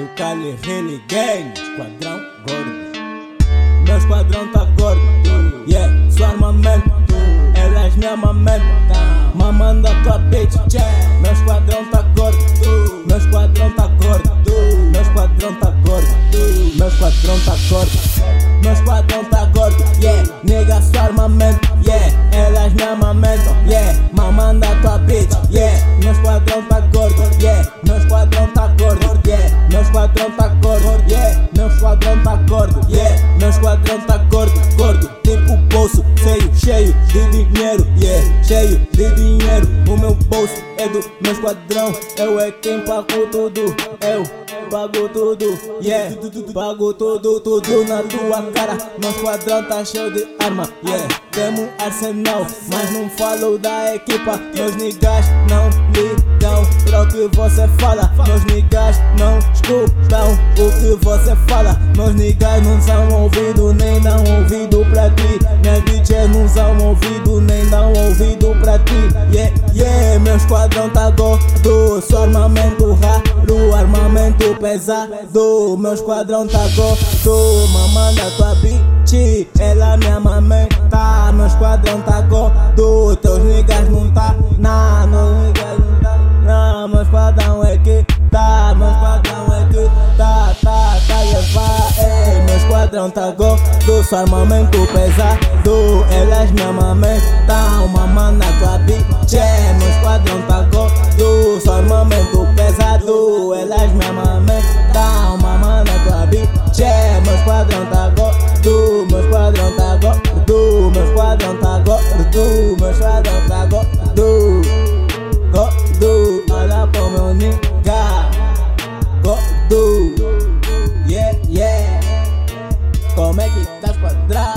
Cali, Cali, Rele Gang, esquadrão gordo. Meu esquadrão tá gordo, yeah, sou armamento. Elas me amamentam, mamando a tua bitch. Meu esquadrão tá gordo, meu esquadrão tá gordo. Meu esquadrão tá gordo, meu esquadrão tá gordo. Meu esquadrão tá gordo, yeah, nega sou armamento, yeah. Elas me amamentam, yeah. Cheio de dinheiro. O meu bolso é do meu esquadrão. Eu é quem pago tudo, eu pago tudo, yeah. Pago tudo, tudo na tua cara. Meu esquadrão tá cheio de arma, yeah. Temos arsenal, mas não falo da equipa. Meus niggas não ligam pra o que você fala. Meus niggas não escutam o que você fala. Meus niggas não são ouvidos, nem dão ouvido pra ti. Minhas bitches não são ouvidos, ouvido pra ti. Yeah, yeah, meu esquadrão tá gordo. Sou armamento raro, armamento pesado. Meu esquadrão tá gordo. Mamanda tua bitch, ela me amamenta. Meu esquadrão tá gordo. Teus niggas não tá, nah, meus niggas não tá. Nah, meu esquadrão é que tá, meu esquadrão é que tá, tá, tá levar. Ei, meu esquadrão tá gordo. Sou armamento pesado. Elas me amamentam, mamando a tua bitch. Meu esquadrão tá gordo. Sou armamento pesado. Elas me amamentam, mamando a tua bitch. Meu esquadrão tá gordo. Meu esquadrão tá gordo. Meu esquadrão tá gordo. Meu esquadrão tá gordo. Gordo. Olha pro meu nigga. Gordo. Yeah, yeah. Como é que tá esquadrão?